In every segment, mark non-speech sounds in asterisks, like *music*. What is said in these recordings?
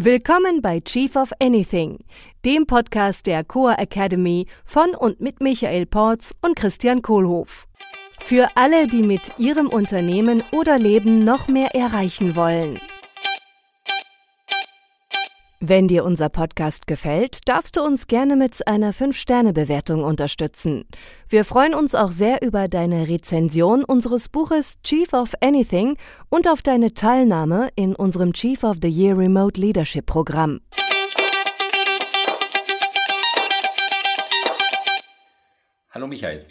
Willkommen bei Chief of Anything, dem Podcast der Coa Academy von und mit Michael Porz und Christian Kohlhoff. Für alle, die mit ihrem Unternehmen oder Leben noch mehr erreichen wollen. Wenn dir unser Podcast gefällt, darfst du uns gerne mit einer 5-Sterne-Bewertung unterstützen. Wir freuen uns auch sehr über deine Rezension unseres Buches Chief of Anything und auf deine Teilnahme in unserem Chief of the Year Remote Leadership Programm. Hallo Michael.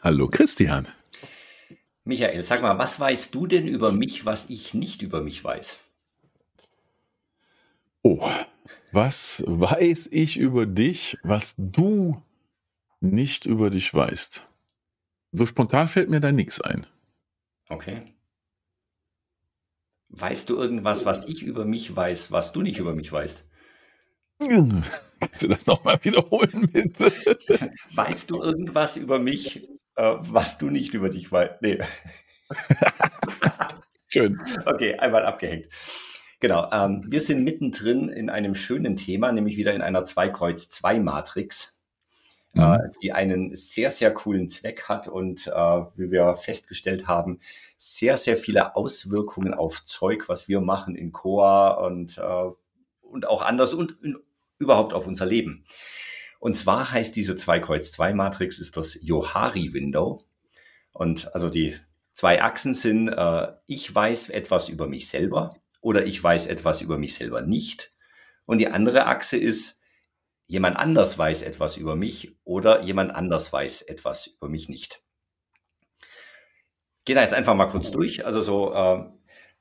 Hallo Christian. Michael, sag mal, was weißt du denn über mich, was ich nicht über mich weiß? Oh, was weiß ich über dich, was du nicht über dich weißt? So spontan fällt mir da nichts ein. Okay. Weißt du irgendwas, was ich über mich weiß, was du nicht über mich weißt? Kannst du das nochmal wiederholen, bitte? *laughs* Weißt du irgendwas über mich, äh, was du nicht über dich weißt? Nee. *laughs* Schön. Okay, einmal abgehängt. Genau, ähm, wir sind mittendrin in einem schönen Thema, nämlich wieder in einer 2-Kreuz-2-Matrix, äh, mhm. äh, die einen sehr, sehr coolen Zweck hat und, äh, wie wir festgestellt haben, sehr, sehr viele Auswirkungen auf Zeug, was wir machen in Coa und, äh, und auch anders und in, überhaupt auf unser Leben. Und zwar heißt diese 2-Kreuz-2-Matrix ist das Johari-Window. Und also die zwei Achsen sind, äh, ich weiß etwas über mich selber oder ich weiß etwas über mich selber nicht. Und die andere Achse ist, jemand anders weiß etwas über mich oder jemand anders weiß etwas über mich nicht. Gehen da jetzt einfach mal kurz durch. Also so, äh,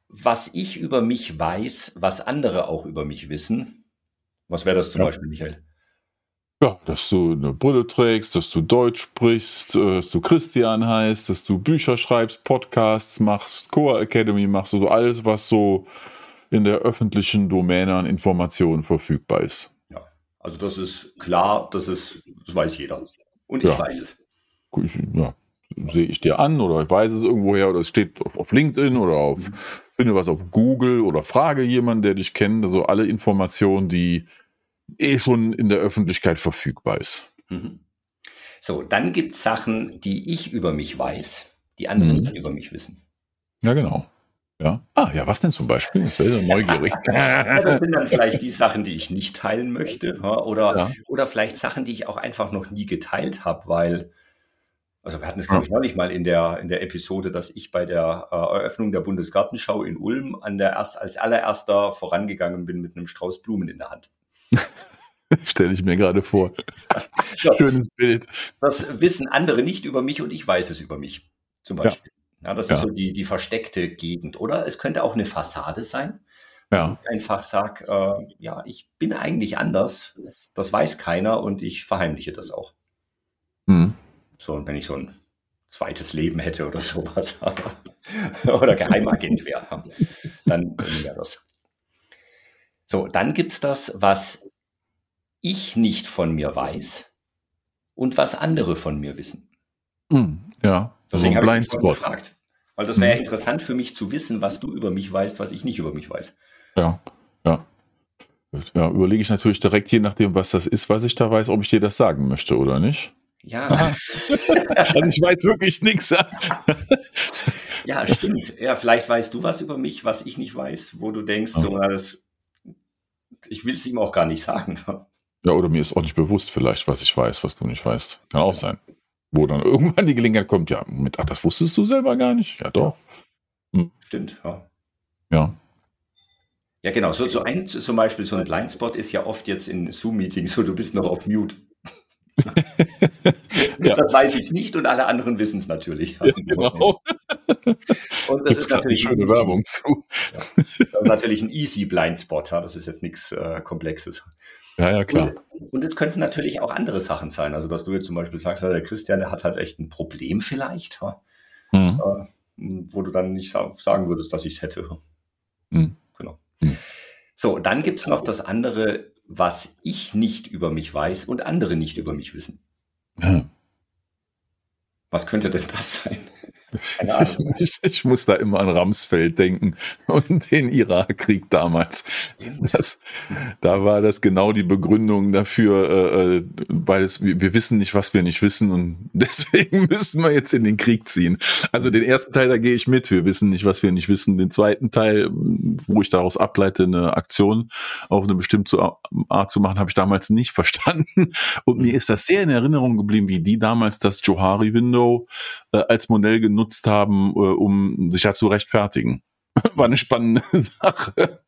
was ich über mich weiß, was andere auch über mich wissen. Was wäre das zum ja. Beispiel, Michael? Ja, dass du eine Brille trägst, dass du Deutsch sprichst, äh, dass du Christian heißt, dass du Bücher schreibst, Podcasts machst, Core Academy machst, also alles, was so in der öffentlichen Domäne an Informationen verfügbar ist. Ja, also das ist klar, das ist, das weiß jeder. Und ich ja. weiß es. Ja, sehe ich dir an oder ich weiß es irgendwoher oder es steht auf LinkedIn oder auf, mhm. finde was auf Google oder frage jemanden, der dich kennt. Also alle Informationen, die eh schon in der Öffentlichkeit verfügbar ist. Mhm. So, dann gibt es Sachen, die ich über mich weiß, die andere mhm. nicht über mich wissen. Ja, genau. Ja. Ah, ja, was denn zum Beispiel? Das wäre neugierig. *laughs* ja, das sind dann vielleicht die Sachen, die ich nicht teilen möchte. Oder, ja. oder vielleicht Sachen, die ich auch einfach noch nie geteilt habe, weil, also wir hatten es, glaube ich, neulich mal in der, in der Episode, dass ich bei der äh, Eröffnung der Bundesgartenschau in Ulm an der erst, als allererster vorangegangen bin mit einem Strauß Blumen in der Hand. *laughs* Stelle ich mir gerade vor. Schönes Bild. Das wissen andere nicht über mich und ich weiß es über mich. Zum Beispiel. Ja, das ja. ist so die, die versteckte Gegend. Oder es könnte auch eine Fassade sein. Dass ja. ich einfach sage, äh, ja, ich bin eigentlich anders. Das weiß keiner und ich verheimliche das auch. Mhm. So, wenn ich so ein zweites Leben hätte oder sowas. *laughs* oder Geheimagent wäre, dann wäre das. So, dann gibt es das, was ich nicht von mir weiß und was andere von mir wissen. Mhm, ja, Deswegen so ein Blindspot. Weil das wäre ja mhm. interessant für mich zu wissen, was du über mich weißt, was ich nicht über mich weiß. Ja, ja. Ja, überlege ich natürlich direkt, je nachdem, was das ist, was ich da weiß, ob ich dir das sagen möchte oder nicht. Ja. *laughs* also ich weiß wirklich nichts. ja, stimmt. Ja, vielleicht weißt du was über mich, was ich nicht weiß, wo du denkst, so, das, ich will es ihm auch gar nicht sagen. Ja, oder mir ist auch nicht bewusst vielleicht, was ich weiß, was du nicht weißt. Kann auch sein. Wo dann *laughs* irgendwann die Gelegenheit kommt, ja, mit, ach, das wusstest du selber gar nicht? Ja, doch. Hm. Stimmt, ja. Ja. Ja, genau. So, so ein, zum Beispiel so ein Blindspot ist ja oft jetzt in Zoom-Meetings so, du bist noch auf Mute. *laughs* ja. Das weiß ich nicht und alle anderen wissen es natürlich. Ja, genau. *laughs* Und das ist natürlich eine schöne Werbung zu. Ja. Das ist natürlich ein easy Blindspot. Ja. Das ist jetzt nichts äh, Komplexes. Ja, ja, klar. Und, es könnten natürlich auch andere Sachen sein. Also, dass du jetzt zum Beispiel sagst, der Christian, der hat halt echt ein Problem vielleicht, mhm. äh, wo du dann nicht sagen würdest, dass ich es hätte. Mhm. Genau. Mhm. So, dann gibt es noch das andere, was ich nicht über mich weiß und andere nicht über mich wissen. Was könnte denn das *laughs* sein? *laughs* Ich, ich, muss da immer an Ramsfeld denken und *laughs* den Irakkrieg damals. Das, da war das genau die Begründung dafür, äh, äh weil es, wir wissen nicht, was wir nicht wissen und *laughs* deswegen müssen wir jetzt in den Krieg ziehen. Also den ersten Teil, da gehe ich mit. Wir wissen nicht, was wir nicht wissen. Den zweiten Teil, wo ich daraus ableite, eine Aktion auf eine bestimmte Art zu machen, habe ich damals nicht verstanden. Und mir ist das sehr in Erinnerung geblieben, wie die damals das Johari-Window äh, als Modell genutzt haben, äh, um sich ja zu rechtfertigen. *laughs* War eine spannende *laughs* Sache.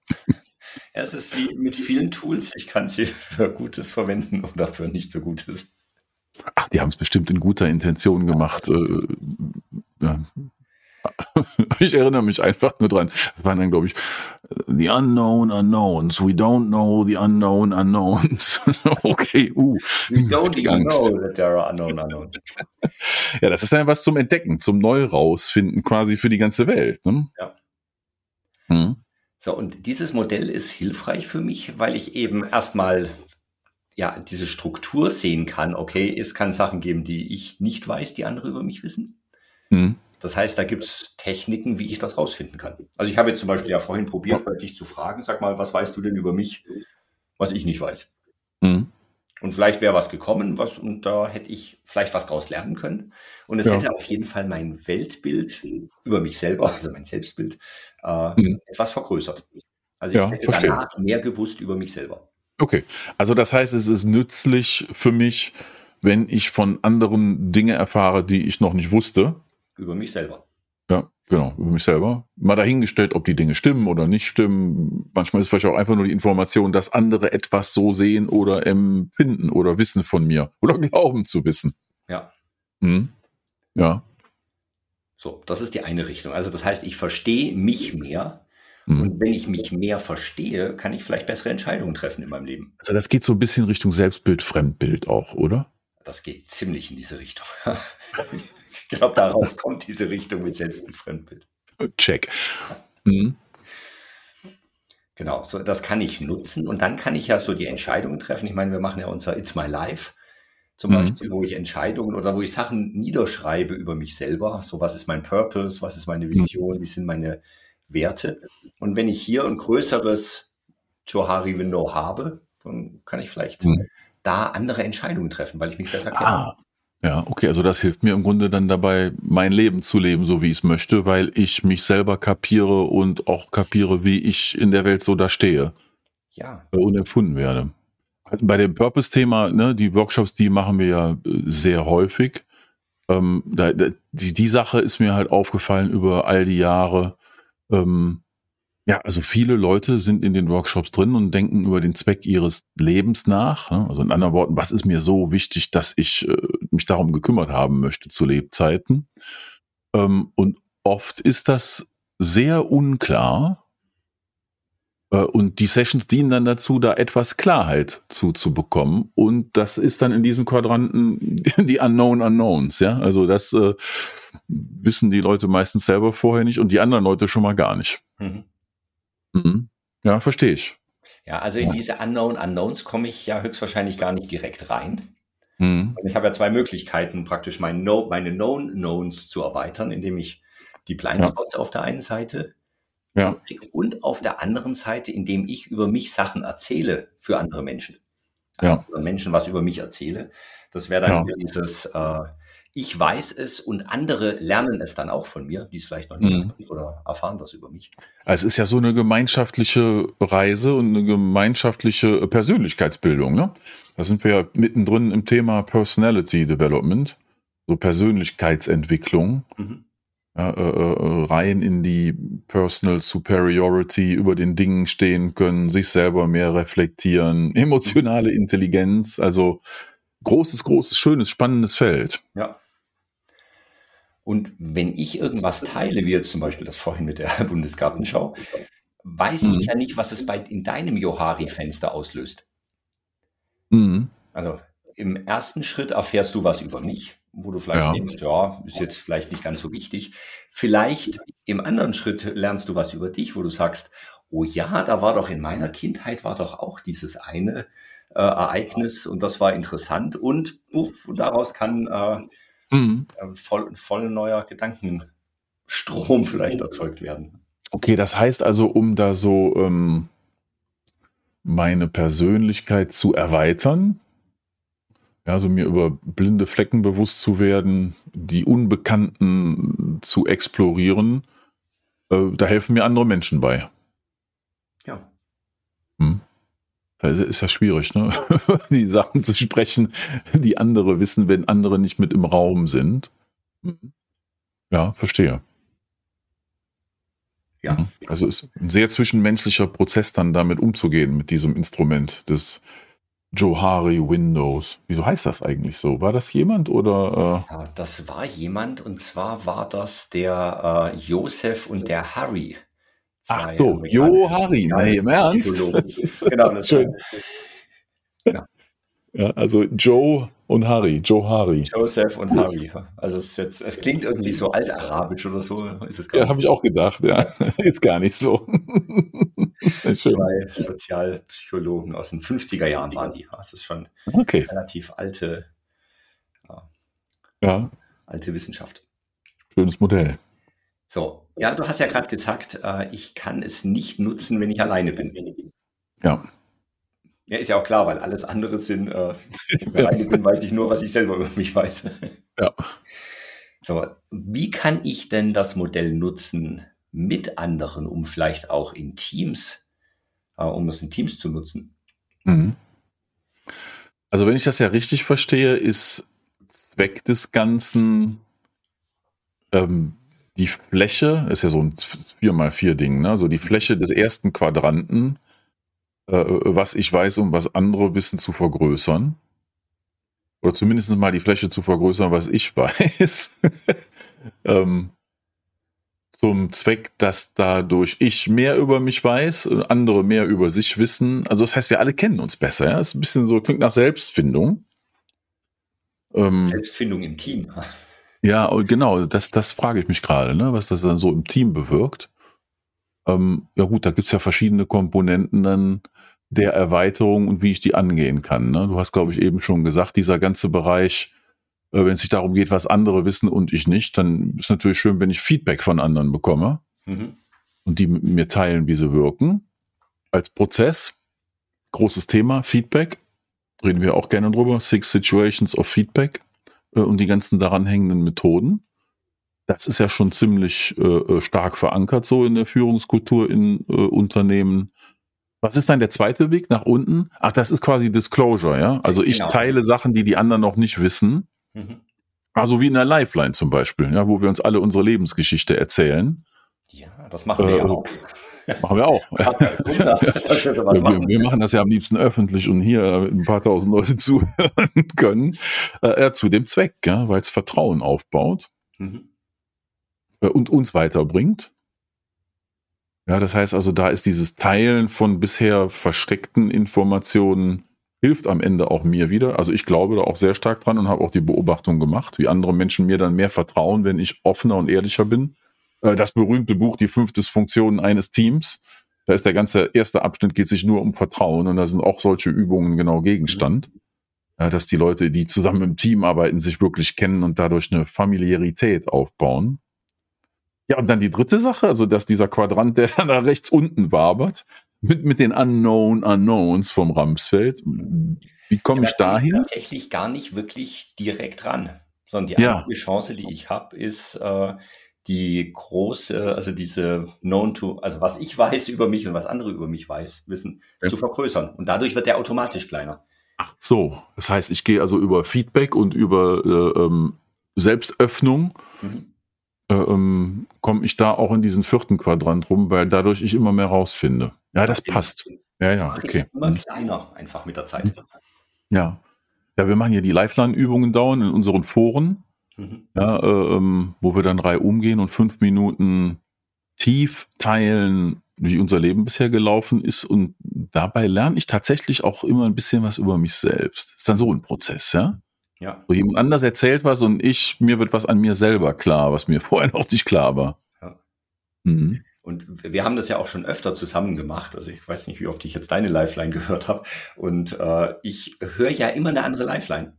Ja, es ist wie mit vielen Tools. Ich kann sie für Gutes verwenden oder für nicht so Gutes. Ach, die haben es bestimmt in guter Intention gemacht. Äh, ja. *laughs* Ich erinnere mich einfach nur dran. Das waren dann, glaube ich, The Unknown Unknowns. We don't know the unknown unknowns. *laughs* okay, uh. We don't even know that there are unknown unknowns. *laughs* ja, das ist dann was zum Entdecken, zum Neu-Rausfinden quasi für die ganze Welt. Ne? Ja. Hm. So, und dieses Modell ist hilfreich für mich, weil ich eben erstmal ja, diese Struktur sehen kann. Okay, es kann Sachen geben, die ich nicht weiß, die andere über mich wissen. Hm. Das heißt, da gibt es Techniken, wie ich das rausfinden kann. Also ich habe jetzt zum Beispiel ja vorhin probiert, dich zu fragen, sag mal, was weißt du denn über mich, was ich nicht weiß? Mhm. Und vielleicht wäre was gekommen, was, und da hätte ich vielleicht was draus lernen können. Und es ja. hätte auf jeden Fall mein Weltbild über mich selber, *laughs* also mein Selbstbild, äh, mhm. etwas vergrößert. Also ich ja, hätte verstehe. danach mehr gewusst über mich selber. Okay, also das heißt, es ist nützlich für mich, wenn ich von anderen Dinge erfahre, die ich noch nicht wusste, über mich selber. Ja, genau, über mich selber. Mal dahingestellt, ob die Dinge stimmen oder nicht stimmen. Manchmal ist vielleicht auch einfach nur die Information, dass andere etwas so sehen oder empfinden oder wissen von mir oder *laughs* glauben zu wissen. Ja. Hm. Ja. So, das ist die eine Richtung. Also das heißt, ich verstehe mich mehr. Hm. Und wenn ich mich mehr verstehe, kann ich vielleicht bessere Entscheidungen treffen in meinem Leben. Also das geht so ein bisschen Richtung Selbstbild, Fremdbild auch, oder? Das geht ziemlich in diese Richtung. *laughs* Ich glaube, daraus kommt diese Richtung mit Selbst- und Fremdbild. Check. Mhm. Genau, so, das kann ich nutzen und dann kann ich ja so die Entscheidungen treffen. Ich meine, wir machen ja unser It's My Life zum mhm. Beispiel, wo ich Entscheidungen oder wo ich Sachen niederschreibe über mich selber. So, was ist mein Purpose, was ist meine mhm. Vision, wie sind meine Werte. Und wenn ich hier ein größeres Johari Window habe, dann kann ich vielleicht mhm. da andere Entscheidungen treffen, weil ich mich besser kenne. Ah, ja, okay, also das hilft mir im Grunde dann dabei, mein Leben zu leben, so wie ich es möchte, weil ich mich selber kapiere und auch kapiere, wie ich in der Welt so da stehe. Ja. Äh, und empfunden werde. Bei dem Purpose-Thema, ne, die Workshops, die machen wir ja äh, sehr häufig. Ähm, da, die, die Sache ist mir halt aufgefallen über all die Jahre. Ähm, ja, also viele Leute sind in den Workshops drin und denken über den Zweck ihres Lebens nach. Ne? Also in anderen Worten, was ist mir so wichtig, dass ich äh, mich darum gekümmert haben möchte zu Lebzeiten? Ähm, und oft ist das sehr unklar. Äh, und die Sessions dienen dann dazu, da etwas Klarheit zuzubekommen. Und das ist dann in diesem Quadranten *laughs* die Unknown Unknowns. Ja, also das äh, wissen die Leute meistens selber vorher nicht und die anderen Leute schon mal gar nicht. Mhm. Mhm. Ja, verstehe ich. Ja, also in diese Unknown Unknowns komme ich ja höchstwahrscheinlich gar nicht direkt rein. Mhm. Und ich habe ja zwei Möglichkeiten, praktisch mein no meine Known Knowns zu erweitern, indem ich die Blindspots ja. auf der einen Seite ja. und auf der anderen Seite, indem ich über mich Sachen erzähle für andere Menschen. Also ja. Menschen was über mich erzähle. Das wäre dann ja. dieses äh, ich weiß es und andere lernen es dann auch von mir, die es vielleicht noch nicht mhm. oder erfahren was über mich. Also es ist ja so eine gemeinschaftliche Reise und eine gemeinschaftliche Persönlichkeitsbildung. Ne? Da sind wir ja mittendrin im Thema Personality Development, so Persönlichkeitsentwicklung. Mhm. Ja, äh, äh, rein in die Personal Superiority, über den Dingen stehen können, sich selber mehr reflektieren, emotionale Intelligenz, also großes, großes, schönes, spannendes Feld. Ja. Und wenn ich irgendwas teile, wie jetzt zum Beispiel das vorhin mit der *laughs* Bundesgartenschau, weiß mhm. ich ja nicht, was es bei, in deinem Johari-Fenster auslöst. Mhm. Also im ersten Schritt erfährst du was über mich, wo du vielleicht ja. denkst, ja, ist jetzt vielleicht nicht ganz so wichtig. Vielleicht im anderen Schritt lernst du was über dich, wo du sagst, oh ja, da war doch in meiner Kindheit war doch auch dieses eine äh, Ereignis und das war interessant und uff, daraus kann äh, mhm. äh, voll, voll neuer Gedankenstrom vielleicht erzeugt werden. Okay, das heißt also, um da so ähm, meine Persönlichkeit zu erweitern, ja, so mir über blinde Flecken bewusst zu werden, die Unbekannten zu explorieren, äh, da helfen mir andere Menschen bei. Ja. Hm. Das ist ja schwierig, ne? *laughs* die Sachen zu sprechen, die andere wissen, wenn andere nicht mit im Raum sind. Hm. Ja, verstehe. Ja. Hm. Also ist ein sehr zwischenmenschlicher Prozess, dann damit umzugehen, mit diesem Instrument des Johari Windows. Wieso heißt das eigentlich so? War das jemand oder? Äh? Ja, das war jemand und zwar war das der äh, Josef und der Harry. Ach so, Jo Harry, nee, im Ernst? *laughs* Genau, das schön. Genau. Ja, also Joe und Harry, Joe Harry. Joseph und Harry. Also es, jetzt, es klingt irgendwie so altarabisch oder so. Ist es gar ja, habe ich auch gedacht, ja. *laughs* Ist gar nicht so. *laughs* Zwei Sozialpsychologen aus den 50er Jahren waren die. Das ist schon okay. relativ alte, ja. alte Wissenschaft. Schönes Modell. So, ja, du hast ja gerade gesagt, äh, ich kann es nicht nutzen, wenn ich alleine bin. Ja. Ja, ist ja auch klar, weil alles andere sind, äh, wenn ich alleine bin, weiß ich nur, was ich selber über mich weiß. Ja. So, wie kann ich denn das Modell nutzen mit anderen, um vielleicht auch in Teams, äh, um es in Teams zu nutzen? Mhm. Also wenn ich das ja richtig verstehe, ist Zweck des Ganzen ähm, die Fläche, ist ja so ein 4x4-Ding, ne? so die Fläche des ersten Quadranten, äh, was ich weiß und was andere wissen, zu vergrößern. Oder zumindest mal die Fläche zu vergrößern, was ich *laughs* weiß. ähm, zum Zweck, dass dadurch ich mehr über mich weiß und andere mehr über sich wissen. Also das heißt, wir alle kennen uns besser. Ja? Das ist ein bisschen so, klingt nach Selbstfindung. Ähm, Selbstfindung im Team. Ja, genau, das, das frage ich mich gerade, ne, was das dann so im Team bewirkt. Ähm, ja gut, da gibt es ja verschiedene Komponenten dann der Erweiterung und wie ich die angehen kann. Ne? Du hast, glaube ich, eben schon gesagt, dieser ganze Bereich, äh, wenn es sich darum geht, was andere wissen und ich nicht, dann ist natürlich schön, wenn ich Feedback von anderen bekomme mhm. und die mit mir teilen, wie sie wirken. Als Prozess, großes Thema, Feedback, reden wir auch gerne drüber, Six Situations of Feedback äh, und die ganzen daran hängenden Methoden. Das ist ja schon ziemlich äh, äh, stark verankert so in der Führungskultur in äh, Unternehmen. Was ist dann der zweite Weg nach unten? Ach, das ist quasi Disclosure, ja. Also ich genau. teile Sachen, die die anderen noch nicht wissen. Mhm. Also wie in der Lifeline zum Beispiel, ja, wo wir uns alle unsere Lebensgeschichte erzählen. Ja, das machen wir äh, ja auch. Machen wir auch. *laughs* wir, wir, machen das ja am liebsten öffentlich und hier mit ein paar tausend Leute *laughs* zuhören können. Äh, zu dem Zweck, weil es Vertrauen aufbaut mhm. äh, und uns weiterbringt. Ja, das heißt also, da ist dieses Teilen von bisher versteckten Informationen hilft am Ende auch mir wieder. Also ich glaube da auch sehr stark dran und habe auch die Beobachtung gemacht, wie andere Menschen mir dann mehr vertrauen, wenn ich offener und ehrlicher bin äh, das berühmte Buch Die fünf Dysfunktionen eines Teams. Da ist der ganze erste Abschnitt geht sich nur um Vertrauen und da sind auch solche Übungen genau Gegenstand. Ja, dass die Leute, die zusammen im Team arbeiten, sich wirklich kennen und dadurch eine Familiarität aufbauen. Ja, und dann die dritte Sache, also dass dieser Quadrant, der *laughs* da rechts unten wabert, mit, mit den Unknown Unknowns vom Ramsfeld. Wie komme ja, ich dahin? Tatsächlich gar nicht wirklich direkt ran, sondern die ja. einzige Chance, die ich habe, ist, äh, die große, also diese known to, also was ich weiß über mich und was andere über mich weiß, wissen, ja. zu vergrößern. Und dadurch wird der automatisch kleiner. Ach so, das heißt, ich gehe also über Feedback und über äh, ähm, Selbstöffnung, mhm. äh, ähm, komme ich da auch in diesen vierten Quadrant rum, weil dadurch ich immer mehr rausfinde. Ja, das passt. Ja, ja, okay. Immer mhm. kleiner einfach mit der Zeit. Ja. Ja, wir machen hier die Lifeline-Übungen dauern in unseren Foren. Mhm. Ja, äh, ähm, wo wir dann drei umgehen und fünf Minuten tief teilen, wie unser Leben bisher gelaufen ist. Und dabei lerne ich tatsächlich auch immer ein bisschen was über mich selbst. Das ist dann so ein Prozess, ja? Ja. So jemand anders erzählt was und ich, mir wird was an mir selber klar, was mir *laughs* vorher noch nicht klar war. Ja. Mhm. Und wir haben das ja auch schon öfter zusammen gemacht. Also ich weiß nicht, wie oft ich jetzt deine Lifeline gehört habe. Und äh, ich höre ja immer eine andere Lifeline.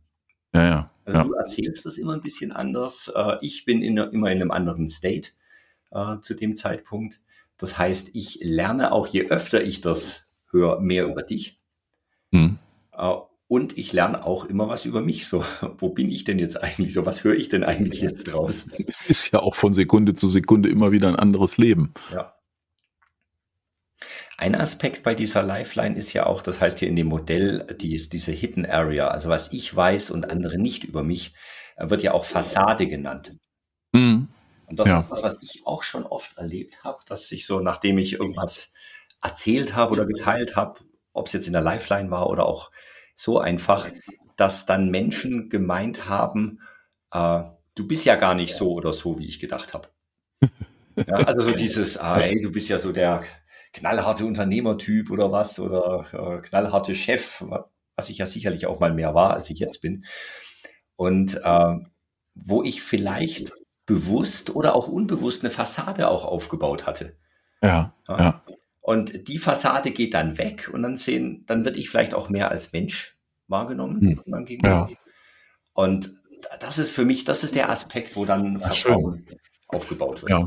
Ja, ja. Also ja. du erzählst das immer ein bisschen anders. Äh, ich bin in, immer in einem anderen State äh, zu dem Zeitpunkt. Das heißt, ich lerne auch, je öfter ich das höre, mehr über dich. Mhm. Äh, und ich lerne auch immer was über mich. So, *laughs* wo bin ich denn jetzt eigentlich? So, was höre ich denn eigentlich jetzt draus? Ist ja auch von Sekunde zu Sekunde immer wieder ein anderes Leben. Ja. Ein Aspekt bei dieser Lifeline ist ja auch, das heißt hier in dem Modell, die ist diese Hidden Area, also was ich weiß und andere nicht über mich, äh, wird ja auch Fassade genannt. Mhm. Und das ja. ist was, was ich auch schon oft erlebt habe, dass ich so, nachdem ich irgendwas erzählt habe oder geteilt habe, ob es jetzt in der Lifeline war oder auch so einfach, dass dann Menschen gemeint haben, äh, du bist ja gar nicht so oder so, wie ich gedacht habe. *laughs* Ja, also so dieses, ah, ey, du bist ja so der knallharte Unternehmertyp oder was oder äh, knallharte Chef, was ich ja sicherlich auch mal mehr war, als ich jetzt bin. Und äh, wo ich vielleicht bewusst oder auch unbewusst eine Fassade auch aufgebaut hatte. Ja, ja. ja. Und die Fassade geht dann weg und dann sehen, dann wird ich vielleicht auch mehr als Mensch wahrgenommen. Hm. Ja. Und das ist für mich, das ist der Aspekt, wo dann Vertrauen aufgebaut wird. Ja.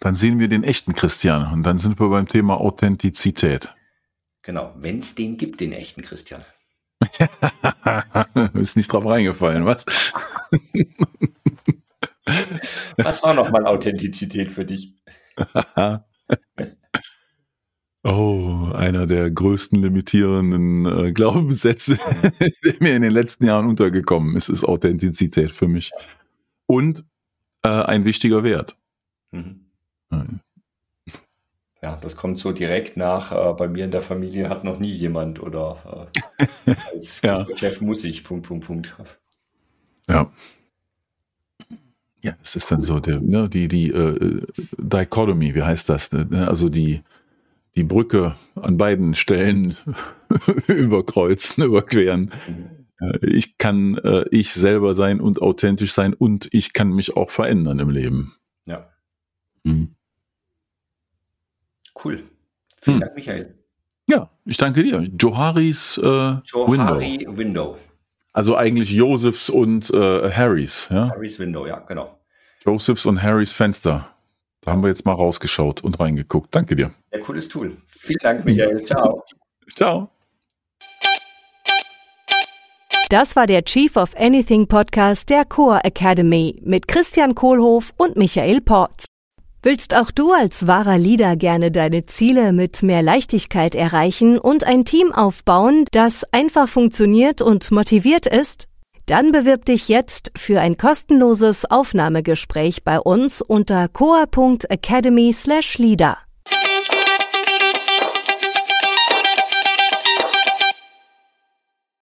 Dann sehen wir den echten Christian und dann sind wir beim Thema Authentizität. Genau, wenn es den gibt, den echten Christian. *laughs* ist nicht drauf reingefallen, was? *laughs* was war nochmal Authentizität für dich? *laughs* Oh, einer der größten limitierenden äh, Glaubenssätze, der mir in den letzten Jahren untergekommen ist, ist Authentizität für mich. Und äh, ein wichtiger Wert. Mhm. Ja, das kommt so direkt nach. Äh, bei mir in der Familie hat noch nie jemand oder äh, als *laughs* ja. Chef muss ich, Punkt, Punkt, Punkt. Ja. Ja, es ist dann so der, ne, die, die äh, Dichotomie, wie heißt das? Ne? Also die, die Brücke an beiden Stellen *laughs* überkreuzen, überqueren. Mhm. Ich kann äh, ich selber sein und authentisch sein und ich kann mich auch verändern im Leben. Ja. Mhm. Cool. Vielen hm. Dank, Michael. Ja, ich danke dir. Joharis äh, Johari Window. Window. Also eigentlich Josephs und äh, Harrys. Ja? Harrys Window, ja, genau. Josephs und Harrys Fenster. Da haben wir jetzt mal rausgeschaut und reingeguckt. Danke dir. Ja, cooles Tool. Vielen Dank, Michael. Ciao. *laughs* Ciao. Das war der Chief of Anything Podcast der Core Academy mit Christian Kohlhoff und Michael Porz. Willst auch du als wahrer Leader gerne deine Ziele mit mehr Leichtigkeit erreichen und ein Team aufbauen, das einfach funktioniert und motiviert ist? Dann bewirb dich jetzt für ein kostenloses Aufnahmegespräch bei uns unter coa.academy/leader.